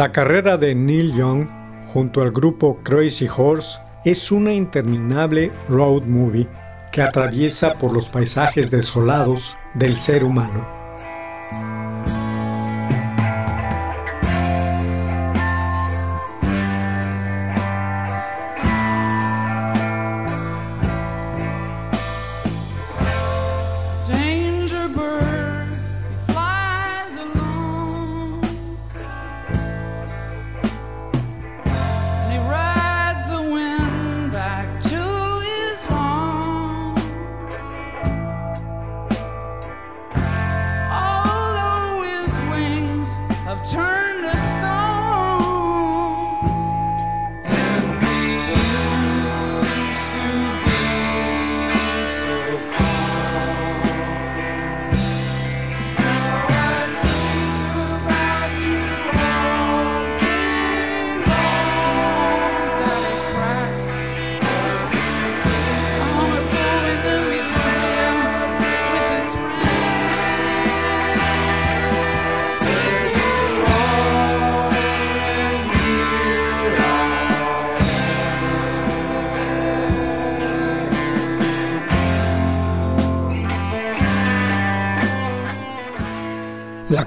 La carrera de Neil Young junto al grupo Crazy Horse es una interminable road movie que atraviesa por los paisajes desolados del ser humano.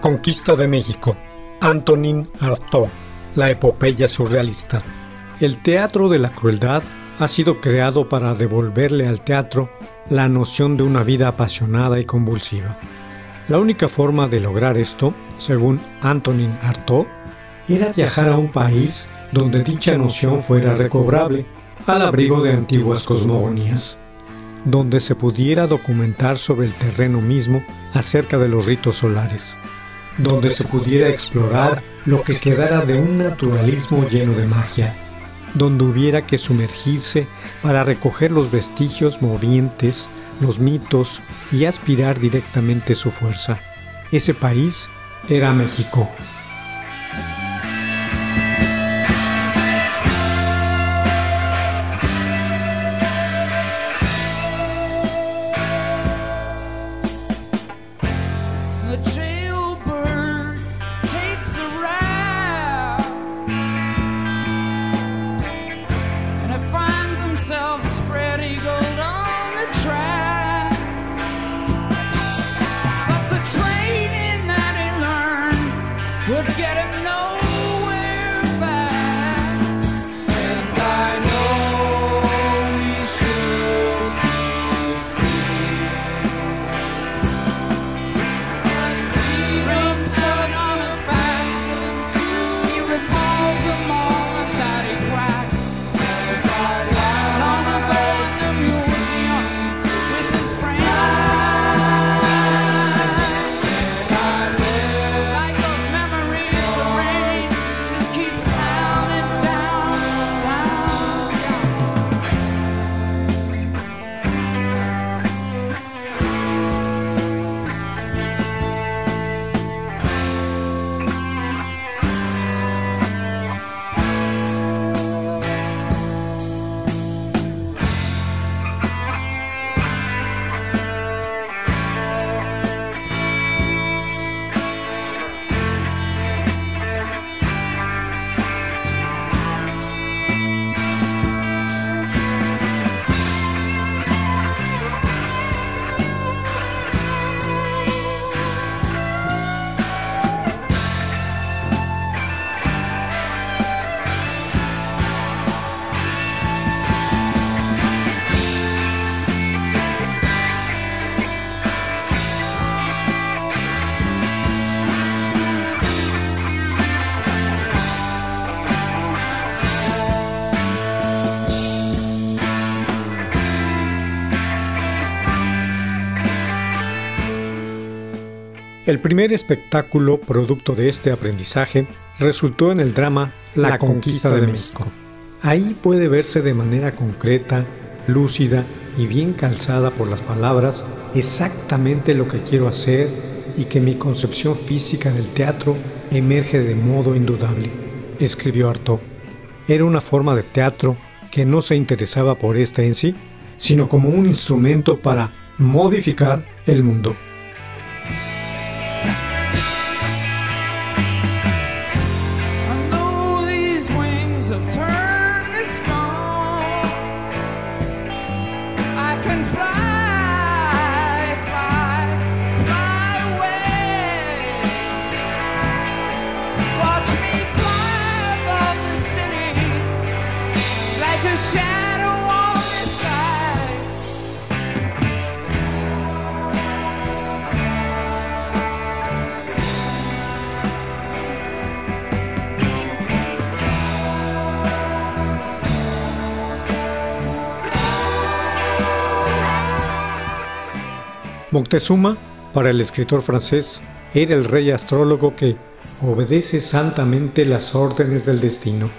Conquista de México. Antonin Artaud. La epopeya surrealista. El teatro de la crueldad ha sido creado para devolverle al teatro la noción de una vida apasionada y convulsiva. La única forma de lograr esto, según Antonin Artaud, era viajar a un país donde dicha noción fuera recobrable, al abrigo de antiguas cosmogonías, donde se pudiera documentar sobre el terreno mismo acerca de los ritos solares, donde se pudiera explorar lo que quedara de un naturalismo lleno de magia, donde hubiera que sumergirse para recoger los vestigios movientes, los mitos y aspirar directamente su fuerza. Ese país era México. El primer espectáculo producto de este aprendizaje resultó en el drama La, Conquista, de, México. Ahí puede verse de manera concreta, lúcida y bien calzada por las palabras exactamente lo que quiero hacer y que mi concepción física del teatro emerge de modo indudable, escribió Artaud. Era una forma de teatro que no se interesaba por este en sí, sino como un instrumento para modificar el mundo. Moctezuma, para el escritor francés, era el rey astrólogo que obedece santamente las órdenes del destino,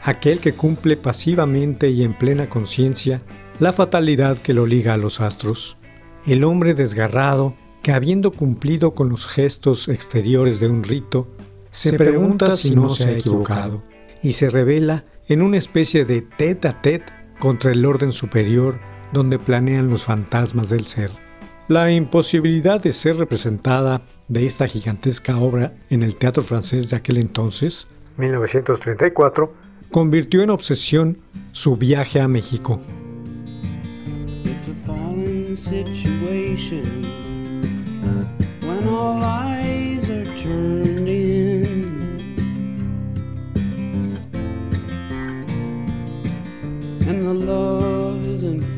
aquel que cumple pasivamente y en plena conciencia la fatalidad que lo liga a los astros, el hombre desgarrado que habiendo cumplido con los gestos exteriores de un rito, se, pregunta si no se ha equivocado y se revela en una especie de tete a tete contra el orden superior donde planean los fantasmas del ser. La imposibilidad de ser representada de esta gigantesca obra en el teatro francés de aquel entonces, 1934, convirtió en obsesión su viaje a México.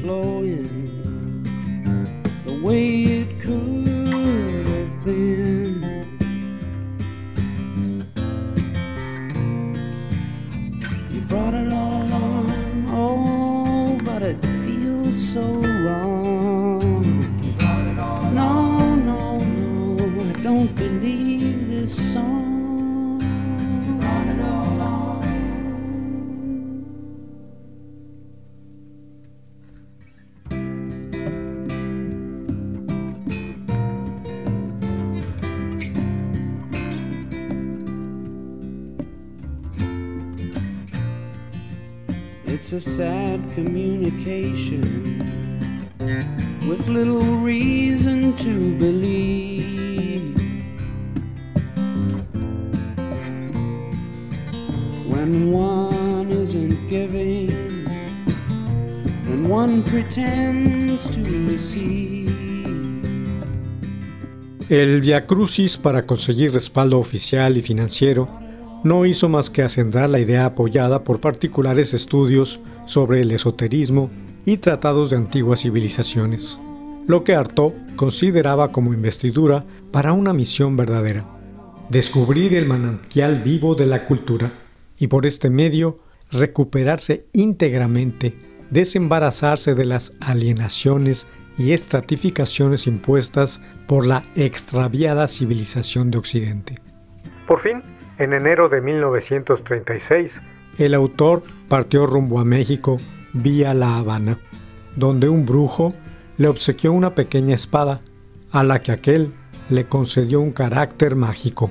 way soul. It's a sad communication with little reason to believe. When one isn't giving, when one pretends to receive. El Via Crucis para conseguir respaldo oficial y financiero no hizo más que ascender la idea apoyada por particulares estudios sobre el esoterismo y tratados de antiguas civilizaciones, lo que Artaud consideraba como investidura para una misión verdadera, descubrir el manantial vivo de la cultura y por este medio recuperarse íntegramente, desembarazarse de las alienaciones y estratificaciones impuestas por la extraviada civilización de Occidente. Por fin, en enero de 1936, el autor partió rumbo a México vía La Habana, donde un brujo le obsequió una pequeña espada, a la que aquel le concedió un carácter mágico.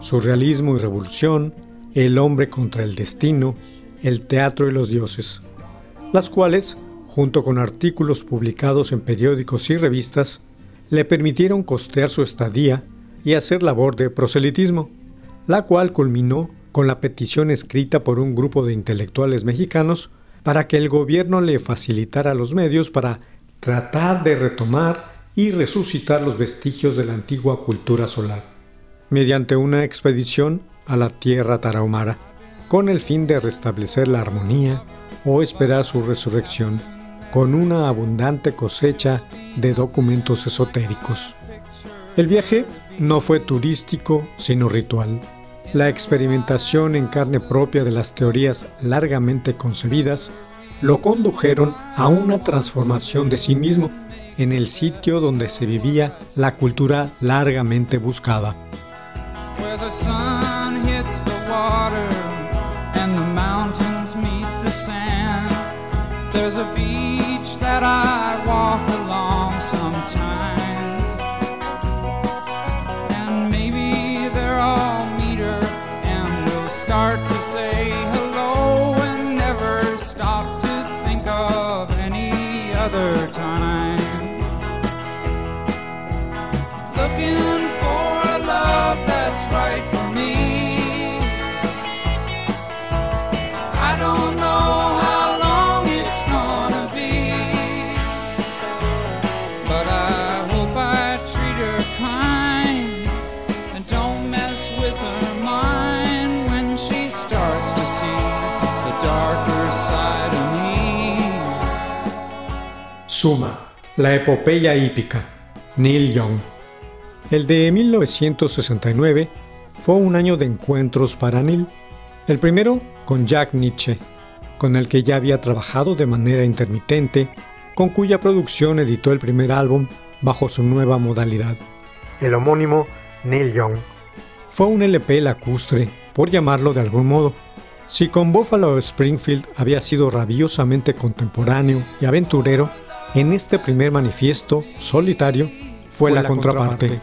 Surrealismo y revolución, el hombre contra el destino, el teatro y los dioses. las cuales, junto con artículos publicados en periódicos y revistas, le permitieron costear su estadía y hacer labor de proselitismo, la cual culminó con la petición escrita por un grupo de intelectuales mexicanos para que el gobierno le facilitara los medios para tratar de retomar y resucitar los vestigios de la antigua cultura solar, mediante una expedición a la tierra tarahumara, con el fin de restablecer la armonía o esperar su resurrección, con una abundante cosecha de documentos esotéricos. El viaje no fue turístico, sino ritual la experimentación en carne propia de las teorías largamente concebidas lo condujeron a una transformación de sí mismo en el sitio donde se vivía la cultura largamente buscada. where the sun hits the water and the mountains meet the sand. There's a beach that I walk along sometimes, and maybe they're all meter and we'll start to say hello and never stop to think of any other time. Suma, la epopeya hípica, Neil Young. El de 1969 fue un año de encuentros para Neil. El primero con Jack Nietzsche, con el que ya había trabajado de manera intermitente, con cuya producción editó el primer álbum bajo su nueva modalidad, el homónimo Neil Young. Fue un LP lacustre, por llamarlo de algún modo. Si con Buffalo Springfield había sido rabiosamente contemporáneo y aventurero, en este primer manifiesto solitario fue, la, contraparte.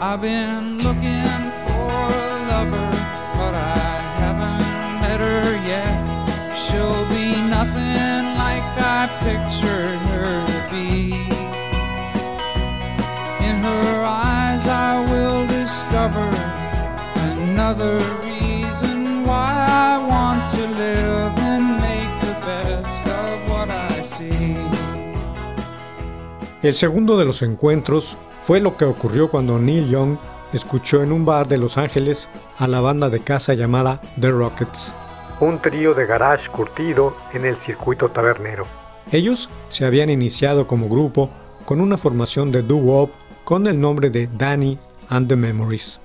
I've been another reason why I want to live and make the best of what I see. El segundo de los encuentros fue lo que ocurrió cuando Neil Young escuchó en un bar de Los Ángeles a la banda de casa llamada The Rockets, un trío de garage curtido en el circuito tabernero. Ellos se habían iniciado como grupo con una formación de doo-wop con el nombre de Danny and the Memories,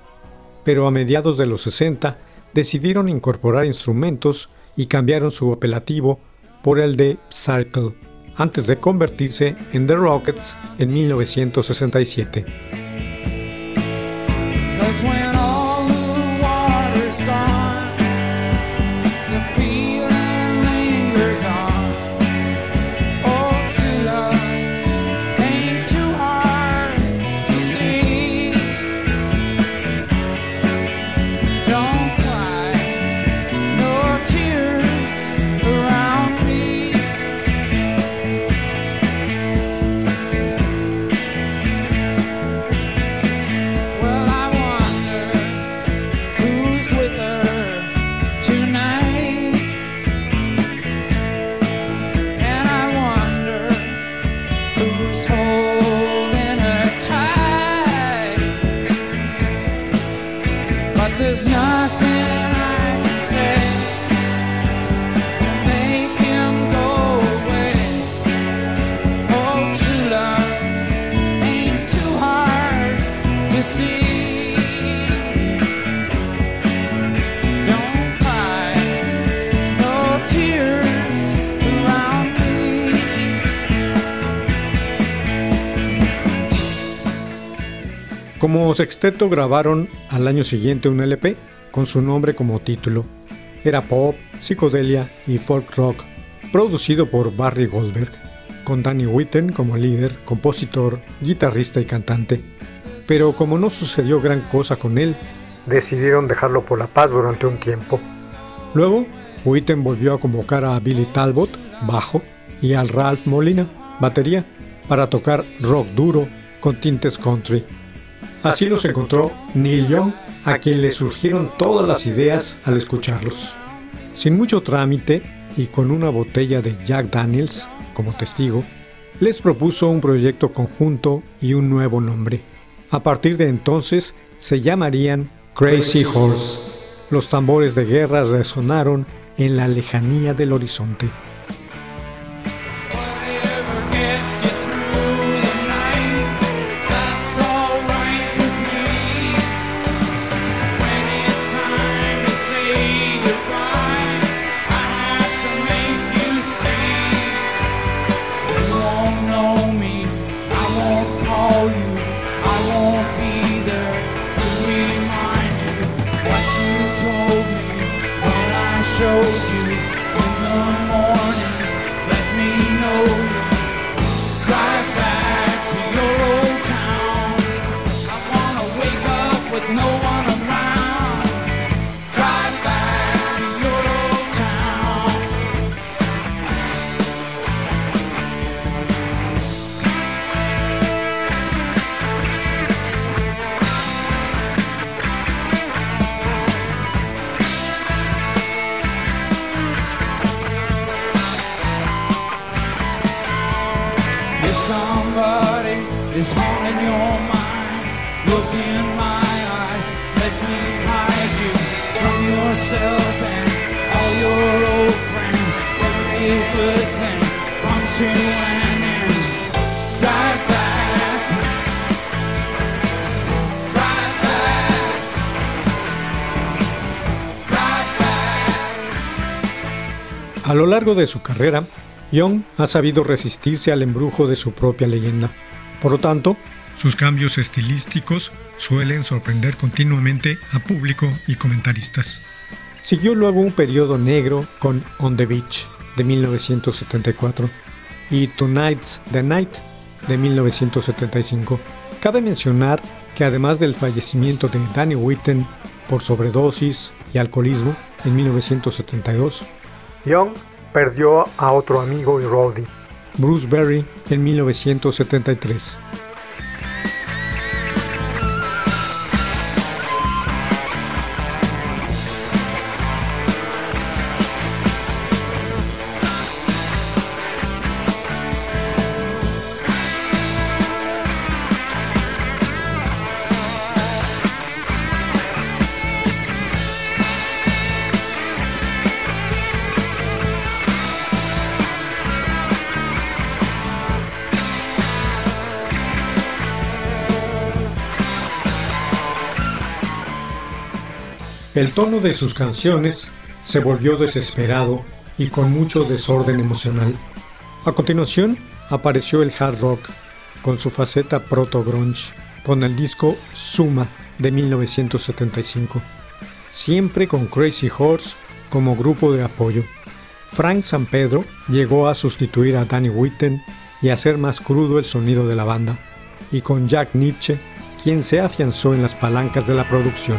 pero a mediados de los 60 decidieron incorporar instrumentos y cambiaron su apelativo por el de Circle antes de convertirse en The Rockets en 1967. Como sexteto grabaron al año siguiente un LP con su nombre como título. Era pop, psicodelia y folk rock, producido por Barry Goldberg, con Danny Whitten como líder, compositor, guitarrista y cantante. Pero como no sucedió gran cosa con él, decidieron dejarlo por la paz durante un tiempo. Luego, Whitten volvió a convocar a Billy Talbot, bajo, y al Ralph Molina, batería, para tocar rock duro con tintes country. Así los encontró Neil Young, a quien le surgieron todas las ideas al escucharlos. Sin mucho trámite y con una botella de Jack Daniels como testigo, les propuso un proyecto conjunto y un nuevo nombre. A partir de entonces se llamarían Crazy Horse. Los tambores de guerra resonaron en la lejanía del horizonte. A lo largo de su carrera, Young ha sabido resistirse al embrujo de su propia leyenda. Por lo tanto, sus cambios estilísticos suelen sorprender continuamente a público y comentaristas. Siguió luego un periodo negro con On the Beach de 1974 y Tonight's the Night de 1975. Cabe mencionar que además del fallecimiento de Danny Whitten por sobredosis y alcoholismo en 1972, Young perdió a otro amigo y roadie, Bruce Berry, en 1973. El tono de sus canciones se volvió desesperado y con mucho desorden emocional. A continuación apareció el hard rock con su faceta proto-grunge con el disco Suma de 1975, siempre con Crazy Horse como grupo de apoyo. Frank San Pedro llegó a sustituir a Danny Whitten y hacer más crudo el sonido de la banda, y con Jack Nietzsche, quien se afianzó en las palancas de la producción.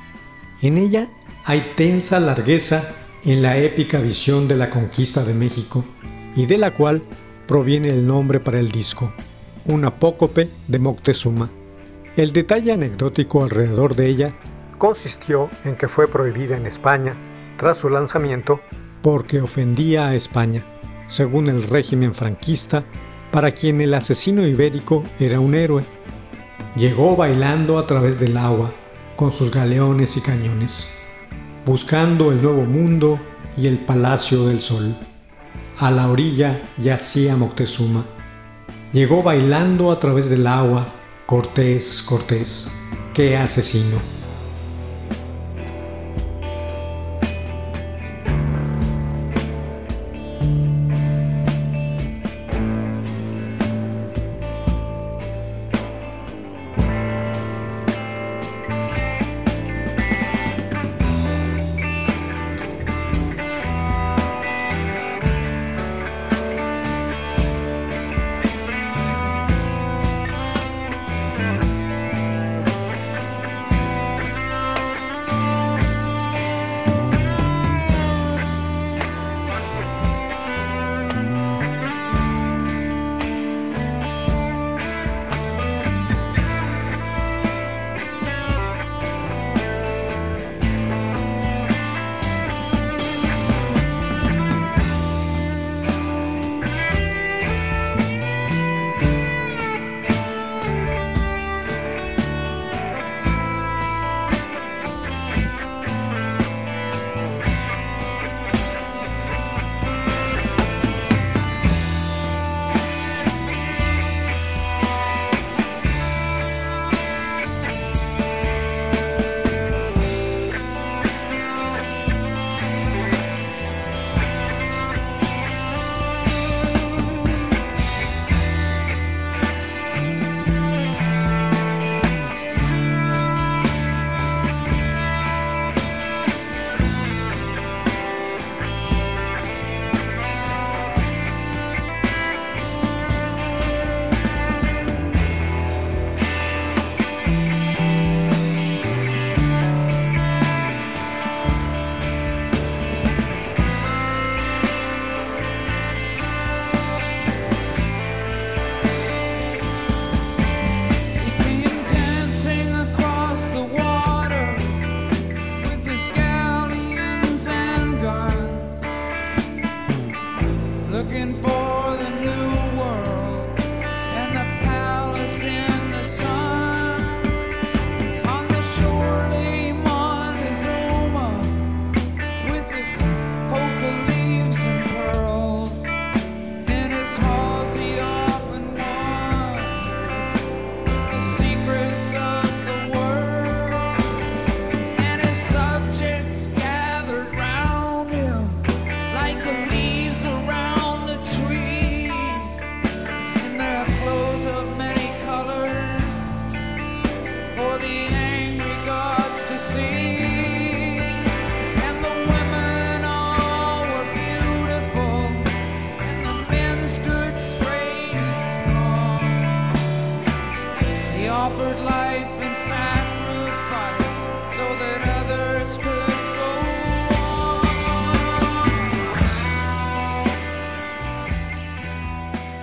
En ella hay tensa largueza en la épica visión de la conquista de México y de la cual proviene el nombre para el disco, un apócope de Moctezuma. El detalle anecdótico alrededor de ella consistió en que fue prohibida en España tras su lanzamiento porque ofendía a España, según el régimen franquista, para quien el asesino ibérico era un héroe. Llegó bailando a través del agua, con sus galeones y cañones, buscando el nuevo mundo y el palacio del sol. A la orilla yacía Moctezuma. Llegó bailando a través del agua, Cortés, Cortés, qué asesino.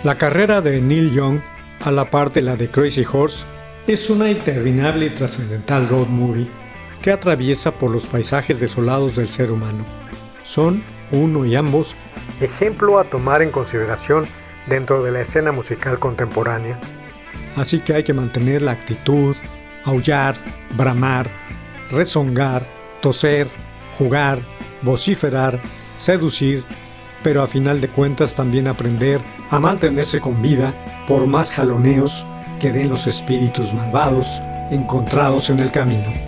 La carrera de Neil Young, a la par de la de Crazy Horse, es una interminable y trascendental road movie que atraviesa por los paisajes desolados del ser humano. Son, uno y ambos, ejemplo a tomar en consideración dentro de la escena musical contemporánea. Así que hay que mantener la actitud, aullar, bramar, rezongar, toser, jugar, vociferar, seducir, pero a final de cuentas también aprender a mantenerse con vida por más jaloneos que den los espíritus malvados encontrados en el camino.